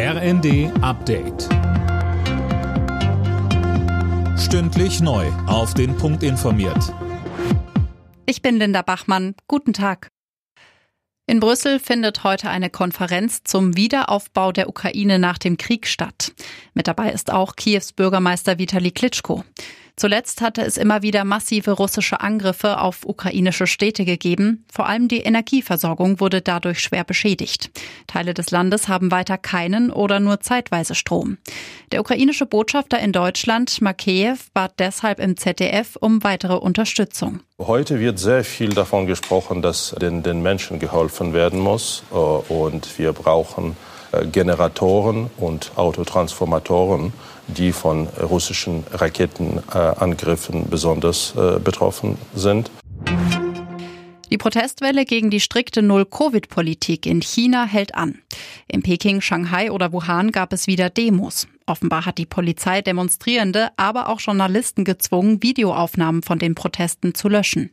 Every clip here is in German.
RND Update. Stündlich neu. Auf den Punkt informiert. Ich bin Linda Bachmann. Guten Tag. In Brüssel findet heute eine Konferenz zum Wiederaufbau der Ukraine nach dem Krieg statt. Mit dabei ist auch Kiews Bürgermeister Vitali Klitschko. Zuletzt hatte es immer wieder massive russische Angriffe auf ukrainische Städte gegeben. Vor allem die Energieversorgung wurde dadurch schwer beschädigt. Teile des Landes haben weiter keinen oder nur zeitweise Strom. Der ukrainische Botschafter in Deutschland, Makeyev, bat deshalb im ZDF um weitere Unterstützung. Heute wird sehr viel davon gesprochen, dass den, den Menschen geholfen werden muss. Äh, und wir brauchen Generatoren und Autotransformatoren, die von russischen Raketenangriffen besonders äh, betroffen sind. Die Protestwelle gegen die strikte Null-Covid-Politik in China hält an. In Peking, Shanghai oder Wuhan gab es wieder Demos. Offenbar hat die Polizei Demonstrierende, aber auch Journalisten gezwungen, Videoaufnahmen von den Protesten zu löschen.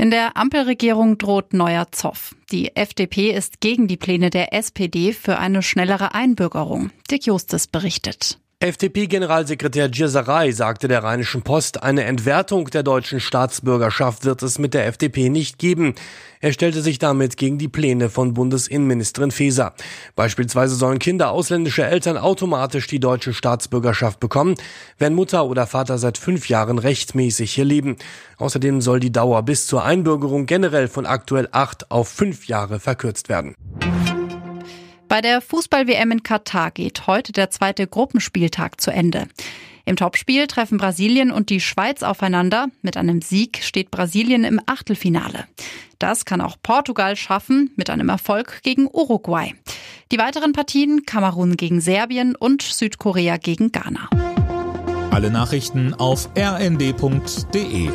In der Ampelregierung droht neuer Zoff. Die FDP ist gegen die Pläne der SPD für eine schnellere Einbürgerung. Dick Justus berichtet. FDP-Generalsekretär Gierserei sagte der Rheinischen Post, eine Entwertung der deutschen Staatsbürgerschaft wird es mit der FDP nicht geben. Er stellte sich damit gegen die Pläne von Bundesinnenministerin Faeser. Beispielsweise sollen Kinder ausländischer Eltern automatisch die deutsche Staatsbürgerschaft bekommen, wenn Mutter oder Vater seit fünf Jahren rechtmäßig hier leben. Außerdem soll die Dauer bis zur Einbürgerung generell von aktuell acht auf fünf Jahre verkürzt werden. Bei der Fußball-WM in Katar geht heute der zweite Gruppenspieltag zu Ende. Im Topspiel treffen Brasilien und die Schweiz aufeinander. Mit einem Sieg steht Brasilien im Achtelfinale. Das kann auch Portugal schaffen mit einem Erfolg gegen Uruguay. Die weiteren Partien Kamerun gegen Serbien und Südkorea gegen Ghana. Alle Nachrichten auf rnd.de